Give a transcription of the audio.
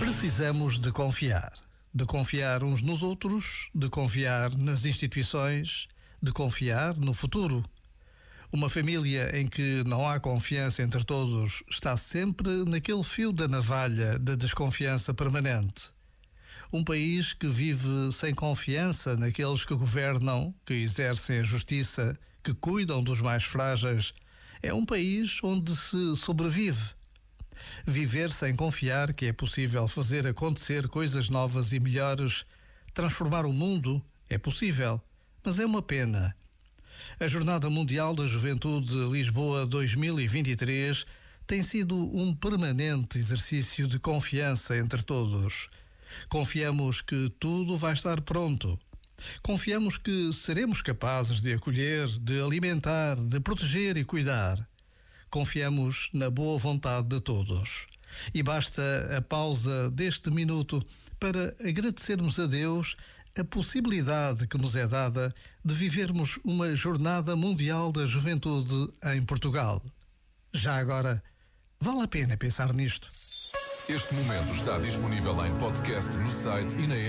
Precisamos de confiar. De confiar uns nos outros, de confiar nas instituições, de confiar no futuro. Uma família em que não há confiança entre todos está sempre naquele fio da navalha da desconfiança permanente. Um país que vive sem confiança naqueles que governam, que exercem a justiça, que cuidam dos mais frágeis, é um país onde se sobrevive Viver sem confiar que é possível fazer acontecer coisas novas e melhores, transformar o mundo, é possível, mas é uma pena. A Jornada Mundial da Juventude Lisboa 2023 tem sido um permanente exercício de confiança entre todos. Confiamos que tudo vai estar pronto. Confiamos que seremos capazes de acolher, de alimentar, de proteger e cuidar. Confiamos na boa vontade de todos. E basta a pausa deste minuto para agradecermos a Deus a possibilidade que nos é dada de vivermos uma Jornada Mundial da Juventude em Portugal. Já agora, vale a pena pensar nisto. Este momento está disponível em podcast no site e na app.